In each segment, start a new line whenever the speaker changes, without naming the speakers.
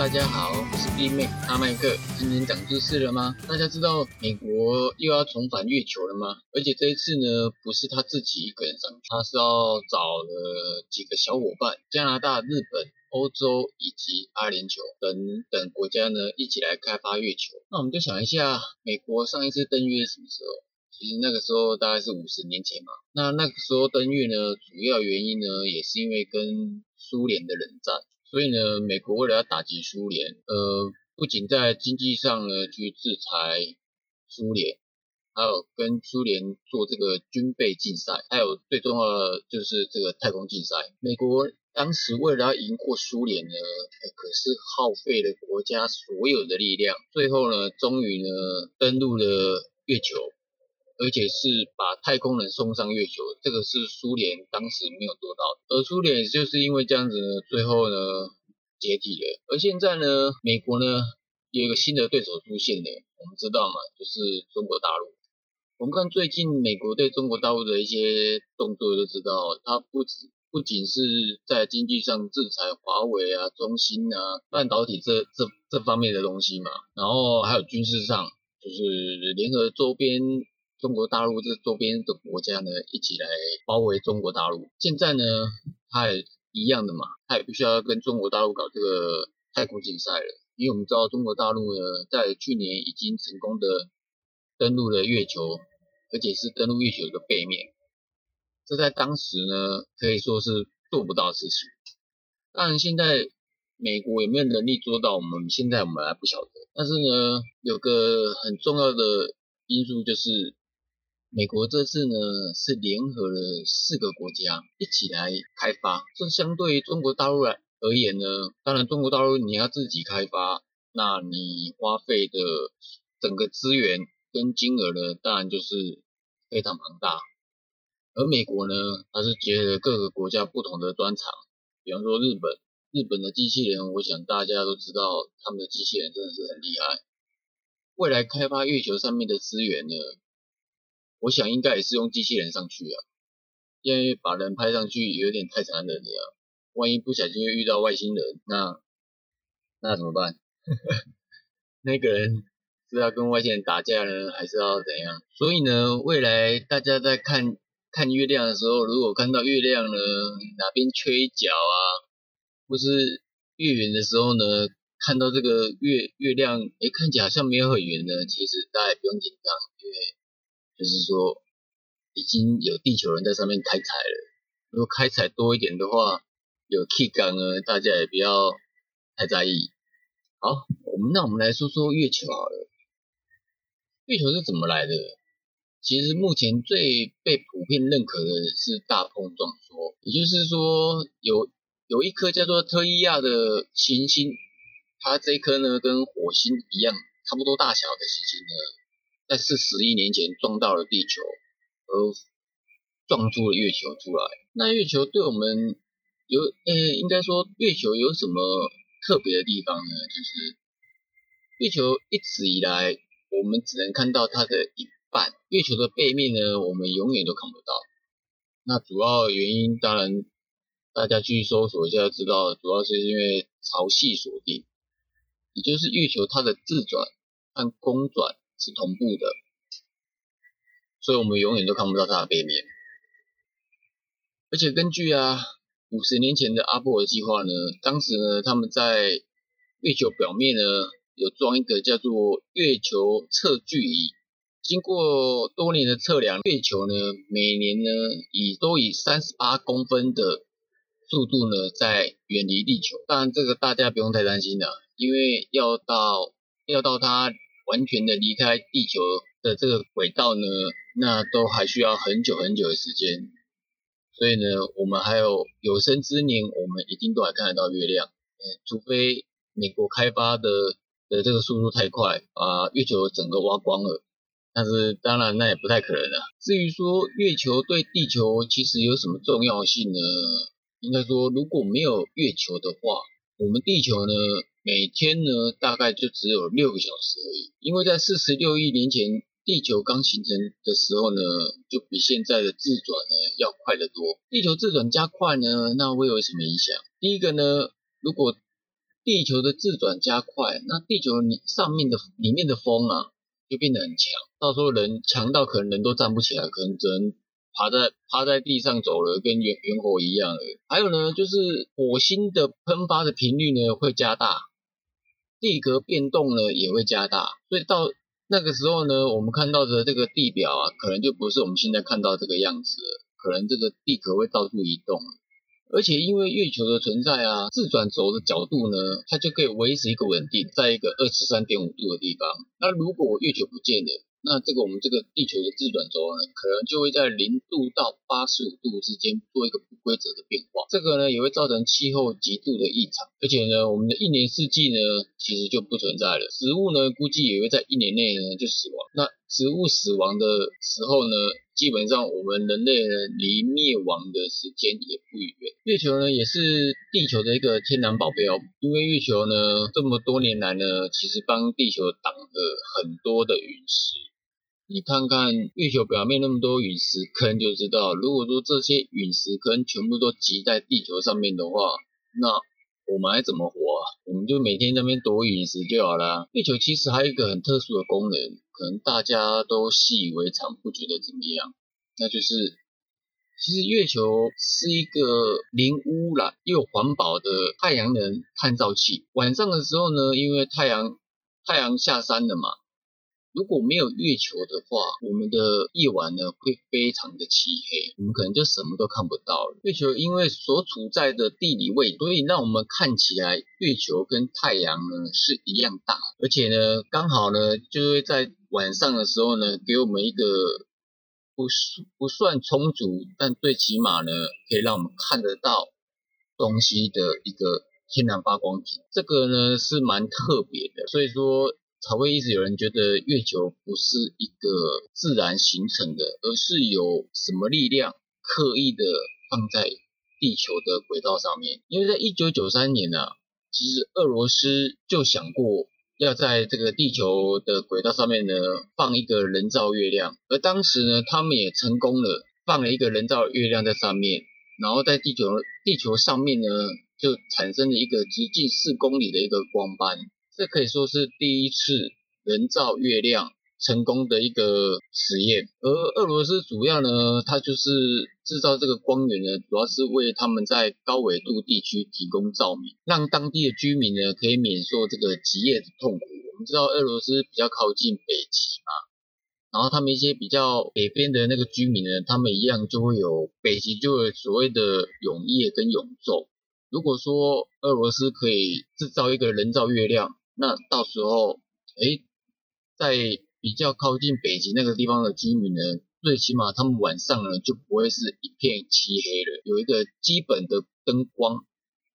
大家好，我是 B 妹大麦克。今天长知识了吗？大家知道美国又要重返月球了吗？而且这一次呢，不是他自己一个人上去，他是要找了几个小伙伴，加拿大、日本、欧洲以及阿联酋等等国家呢，一起来开发月球。那我们就想一下，美国上一次登月什么时候？其实那个时候大概是五十年前嘛。那那个时候登月呢，主要原因呢，也是因为跟苏联的冷战。所以呢，美国为了要打击苏联，呃，不仅在经济上呢去制裁苏联，还有跟苏联做这个军备竞赛，还有最重要的就是这个太空竞赛。美国当时为了要赢过苏联呢，可是耗费了国家所有的力量，最后呢，终于呢登陆了月球。而且是把太空人送上月球，这个是苏联当时没有做到的。而苏联就是因为这样子呢，最后呢解体了。而现在呢，美国呢有一个新的对手出现了，我们知道嘛，就是中国大陆。我们看最近美国对中国大陆的一些动作，就知道它不止不仅是在经济上制裁华为啊、中兴啊、半导体这这这方面的东西嘛，然后还有军事上，就是联合周边。中国大陆这周边的国家呢，一起来包围中国大陆。现在呢，它也一样的嘛，它也必须要跟中国大陆搞这个太空竞赛了。因为我们知道中国大陆呢，在去年已经成功的登陆了月球，而且是登陆月球的背面。这在当时呢，可以说是做不到的事情。当然，现在美国有没有能力做到，我们现在我们还不晓得。但是呢，有个很重要的因素就是。美国这次呢是联合了四个国家一起来开发，这相对于中国大陆来而言呢，当然中国大陆你要自己开发，那你花费的整个资源跟金额呢，当然就是非常庞大。而美国呢，它是结合各个国家不同的专长，比方说日本，日本的机器人，我想大家都知道，他们的机器人真的是很厉害。未来开发月球上面的资源呢？我想应该也是用机器人上去啊，因为把人拍上去有点太残忍了，万一不小心遇到外星人，那那怎么办？那个人是要跟外星人打架呢，还是要怎样？所以呢，未来大家在看看月亮的时候，如果看到月亮呢哪边缺一角啊，或是月圆的时候呢，看到这个月月亮，哎，看起来好像没有很圆呢，其实大家也不用紧张，因为。就是说，已经有地球人在上面开采了。如果开采多一点的话，有气缸呢，大家也不要太在意。好，我们那我们来说说月球好了。月球是怎么来的？其实目前最被普遍认可的是大碰撞说，也就是说，有有一颗叫做特伊亚的行星，它这颗呢跟火星一样差不多大小的行星呢。在四十亿年前撞到了地球，而撞出了月球出来。那月球对我们有，呃，应该说月球有什么特别的地方呢？就是月球一直以来，我们只能看到它的一半。月球的背面呢，我们永远都看不到。那主要原因，当然大家去搜索一下，知道主要是因为潮汐锁定，也就是月球它的自转和公转。是同步的，所以我们永远都看不到它的背面。而且根据啊五十年前的阿波罗计划呢，当时呢他们在月球表面呢有装一个叫做月球测距仪，经过多年的测量，月球呢每年呢以都以三十八公分的速度呢在远离地球。当然这个大家不用太担心了，因为要到要到它。完全的离开地球的这个轨道呢，那都还需要很久很久的时间。所以呢，我们还有有生之年，我们一定都还看得到月亮。除非美国开发的的这个速度太快，把月球整个挖光了。但是当然那也不太可能了。至于说月球对地球其实有什么重要性呢？应该说如果没有月球的话，我们地球呢？每天呢，大概就只有六个小时而已。因为在四十六亿年前地球刚形成的时候呢，就比现在的自转呢要快得多。地球自转加快呢，那会有什么影响？第一个呢，如果地球的自转加快，那地球里上面的里面的风啊就变得很强，到时候人强到可能人都站不起来，可能只能趴在趴在地上走了，跟猿猿猴一样了。还有呢，就是火星的喷发的频率呢会加大，地壳变动呢也会加大，所以到那个时候呢，我们看到的这个地表啊，可能就不是我们现在看到这个样子了，可能这个地壳会到处移动。而且因为月球的存在啊，自转轴的角度呢，它就可以维持一个稳定，在一个二十三点五度的地方。那如果月球不见了，那这个我们这个地球的自转轴呢，可能就会在零度到八十五度之间做一个不规则的变化。这个呢也会造成气候极度的异常，而且呢我们的一年四季呢其实就不存在了。植物呢估计也会在一年内呢就死亡。那植物死亡的时候呢，基本上我们人类呢离灭亡的时间也不远。月球呢也是地球的一个天然保镖，因为月球呢这么多年来呢，其实帮地球挡了很多的陨石。你看看月球表面那么多陨石坑，就知道，如果说这些陨石坑全部都集在地球上面的话，那我们还怎么活啊？我们就每天那边躲陨石就好了。月球其实还有一个很特殊的功能，可能大家都习以为常，不觉得怎么样，那就是，其实月球是一个零污染又环保的太阳能探照器。晚上的时候呢，因为太阳太阳下山了嘛。如果没有月球的话，我们的夜晚呢会非常的漆黑，我们可能就什么都看不到了。月球因为所处在的地理位，所以让我们看起来月球跟太阳呢是一样大，而且呢刚好呢就会在晚上的时候呢给我们一个不不算充足，但最起码呢可以让我们看得到东西的一个天然发光体，这个呢是蛮特别的，所以说。才会一直有人觉得月球不是一个自然形成的，而是有什么力量刻意的放在地球的轨道上面。因为在一九九三年呢，其实俄罗斯就想过要在这个地球的轨道上面呢放一个人造月亮，而当时呢他们也成功了，放了一个人造月亮在上面，然后在地球地球上面呢就产生了一个直径四公里的一个光斑。这可以说是第一次人造月亮成功的一个实验，而俄罗斯主要呢，它就是制造这个光源呢，主要是为他们在高纬度地区提供照明，让当地的居民呢可以免受这个极夜的痛苦。我们知道俄罗斯比较靠近北极嘛，然后他们一些比较北边的那个居民呢，他们一样就会有北极就会所谓的永夜跟永昼。如果说俄罗斯可以制造一个人造月亮，那到时候，哎，在比较靠近北极那个地方的居民呢，最起码他们晚上呢就不会是一片漆黑了，有一个基本的灯光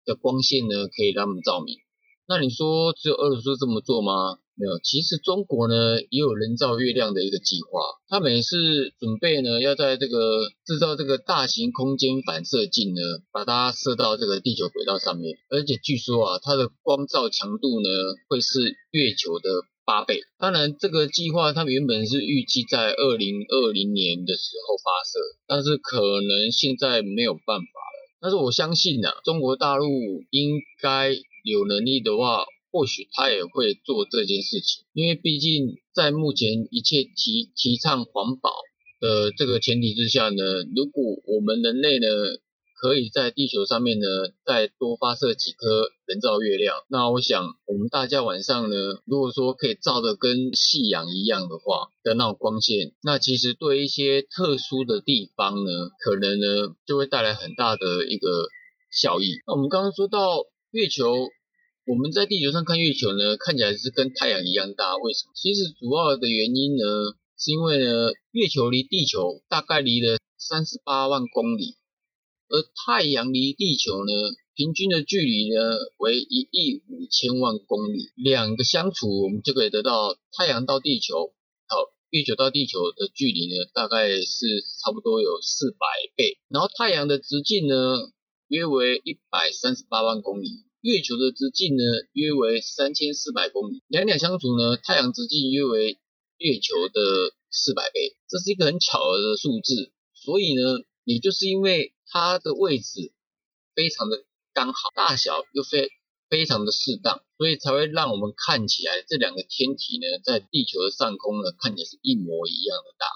的光线呢可以让他们照明。那你说只有俄罗斯这么做吗？没有，其实中国呢也有人造月亮的一个计划，他每次准备呢要在这个制造这个大型空间反射镜呢，把它射到这个地球轨道上面，而且据说啊，它的光照强度呢会是月球的八倍。当然，这个计划它原本是预计在二零二零年的时候发射，但是可能现在没有办法了。但是我相信啊，中国大陆应该有能力的话。或许他也会做这件事情，因为毕竟在目前一切提提倡环保的这个前提之下呢，如果我们人类呢可以在地球上面呢再多发射几颗人造月亮，那我想我们大家晚上呢，如果说可以照的跟夕阳一样的话的那种光线，那其实对一些特殊的地方呢，可能呢就会带来很大的一个效益。那我们刚刚说到月球。我们在地球上看月球呢，看起来是跟太阳一样大。为什么？其实主要的原因呢，是因为呢，月球离地球大概离了三十八万公里，而太阳离地球呢，平均的距离呢为一亿五千万公里。两个相处，我们就可以得到太阳到地球，好，月球到地球的距离呢，大概是差不多有四百倍。然后太阳的直径呢，约为一百三十八万公里。月球的直径呢，约为三千四百公里。两两相除呢，太阳直径约为月球的四百倍，这是一个很巧合的数字。所以呢，也就是因为它的位置非常的刚好，大小又非非常的适当，所以才会让我们看起来这两个天体呢，在地球的上空呢，看起来是一模一样的大。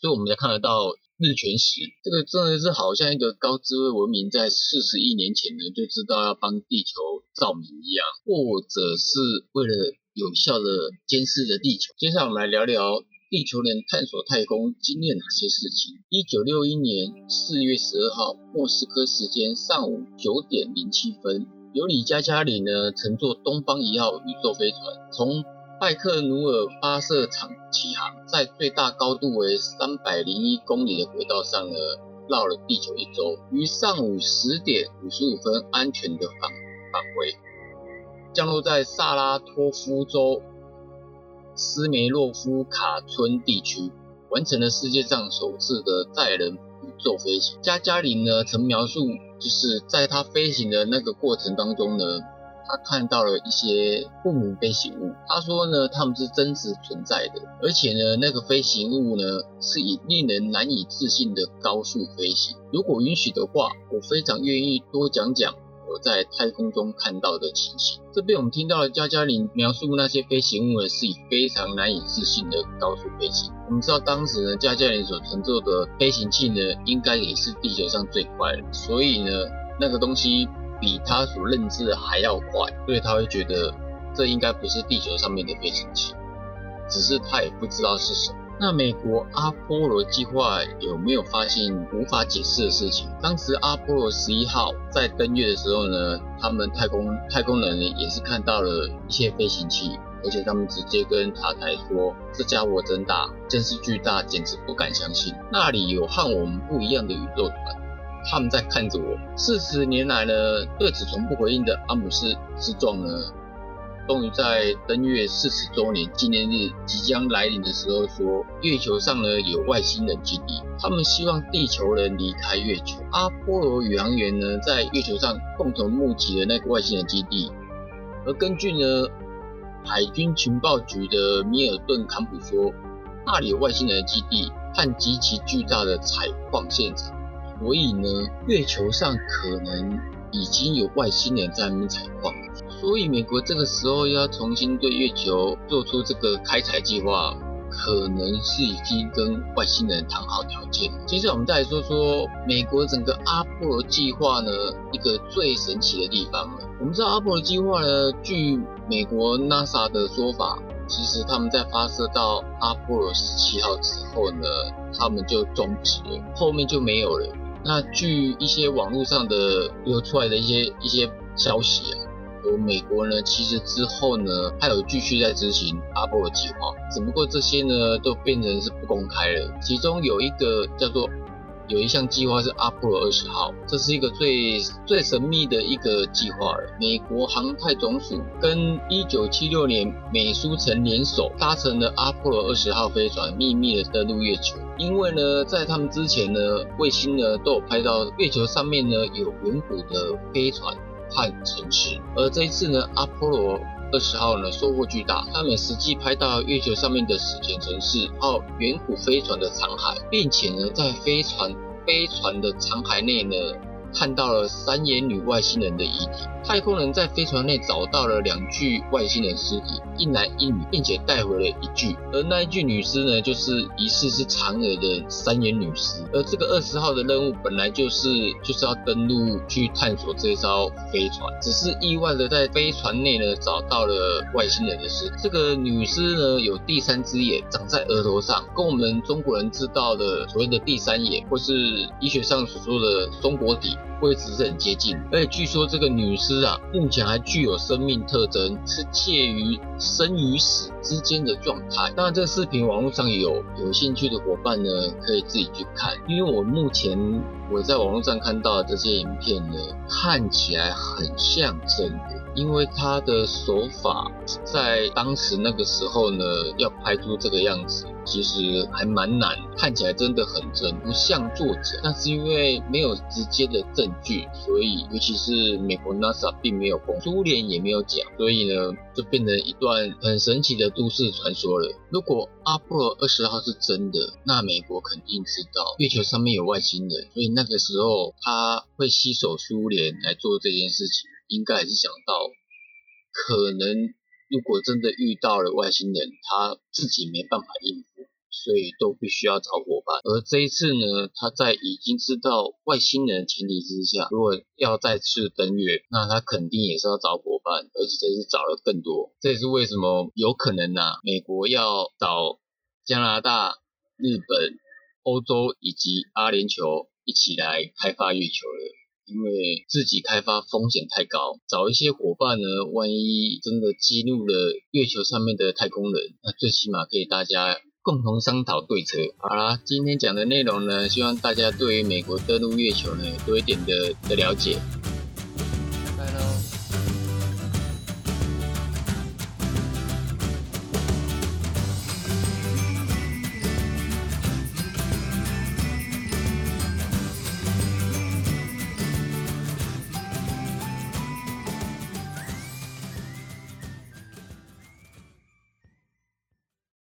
所以我们才看得到日全食，这个真的是好像一个高智慧文明在四十亿年前呢就知道要帮地球照明一样，或者是为了有效的监视着地球。接下来我们来聊聊地球人探索太空经历哪些事情。一九六一年四月十二号，莫斯科时间上午九点零七分，尤里加加里呢乘坐东方一号宇宙飞船从。拜克努尔发射场起航，在最大高度为三百零一公里的轨道上呢，绕了地球一周，于上午十点五十五分安全的返返回，降落在萨拉托夫州斯梅洛夫卡村地区，完成了世界上首次的载人宇宙飞行。加加林呢曾描述，就是在他飞行的那个过程当中呢。他看到了一些不明飞行物，他说呢，他们是真实存在的，而且呢，那个飞行物呢，是以令人难以置信的高速飞行。如果允许的话，我非常愿意多讲讲我在太空中看到的情形。这边我们听到了加加林描述那些飞行物呢，是以非常难以置信的高速飞行。我们知道当时呢，加加林所乘坐的飞行器呢，应该也是地球上最快的，所以呢，那个东西。比他所认知的还要快，所以他会觉得这应该不是地球上面的飞行器，只是他也不知道是什么。那美国阿波罗计划有没有发现无法解释的事情？当时阿波罗十一号在登月的时候呢，他们太空太空人也是看到了一些飞行器，而且他们直接跟塔台说：“这家伙真大，真是巨大，简直不敢相信。那里有和我们不一样的宇宙团。”他们在看着我。四十年来呢，对此从不回应的阿姆斯之壮呢，终于在登月四十周年纪念日即将来临的时候说，月球上呢有外星人基地，他们希望地球人离开月球。阿波罗宇航员呢在月球上共同目击了那个外星人基地，而根据呢海军情报局的米尔顿坎普说，那里有外星人的基地和极其巨大的采矿现场。所以呢，月球上可能已经有外星人在那边采矿，所以美国这个时候要重新对月球做出这个开采计划，可能是已经跟外星人谈好条件。接着我们再来说说美国整个阿波罗计划呢，一个最神奇的地方了。我们知道阿波罗计划呢，据美国 NASA 的说法，其实他们在发射到阿波罗十七号之后呢，他们就终止了，后面就没有了。那据一些网络上的流出来的一些一些消息啊，有美国呢，其实之后呢，还有继续在执行阿波罗计划，只不过这些呢，都变成是不公开了。其中有一个叫做。有一项计划是阿波罗二十号，这是一个最最神秘的一个计划了。美国航太总署跟一九七六年美苏曾联手搭乘了阿波罗二十号飞船，秘密的登陆月球。因为呢，在他们之前呢，卫星呢都有拍到月球上面呢有远古的飞船和城市，而这一次呢，阿波罗。二十号呢收获巨大，他们实际拍到月球上面的史前城市，号远古飞船的残骸，并且呢在飞船飞船的残骸内呢。看到了三眼女外星人的遗体，太空人在飞船内找到了两具外星人尸体，一男一女，并且带回了一具，而那一具女尸呢，就是疑似是嫦娥的三眼女尸。而这个二十号的任务本来就是就是要登陆去探索这艘飞船，只是意外的在飞船内呢找到了外星人的尸。这个女尸呢有第三只眼长在额头上，跟我们中国人知道的所谓的第三眼，或是医学上所说的松果体。位置是很接近，而且据说这个女尸啊，目前还具有生命特征，是介于生与死之间的状态。当然，这个视频网络上有有兴趣的伙伴呢，可以自己去看。因为我目前我在网络上看到的这些影片呢，看起来很像真的。因为他的手法在当时那个时候呢，要拍出这个样子，其实还蛮难，看起来真的很真，不像作者。那是因为没有直接的证据，所以尤其是美国 NASA 并没有公，苏联也没有讲，所以呢，就变成一段很神奇的都市传说了。如果阿波罗二十号是真的，那美国肯定知道月球上面有外星人，所以那个时候他会吸手苏联来做这件事情。应该还是想到可能如果真的遇到了外星人，他自己没办法应付。所以都必须要找伙伴，而这一次呢，他在已经知道外星人的前提之下，如果要再次登月，那他肯定也是要找伙伴，而且这是找了更多。这也是为什么有可能呐，美国要找加拿大、日本、欧洲以及阿联酋一起来开发月球了，因为自己开发风险太高，找一些伙伴呢，万一真的激怒了月球上面的太空人，那最起码可以大家。共同商讨对策。好啦，今天讲的内容呢，希望大家对于美国登陆月球呢多一点的的了解。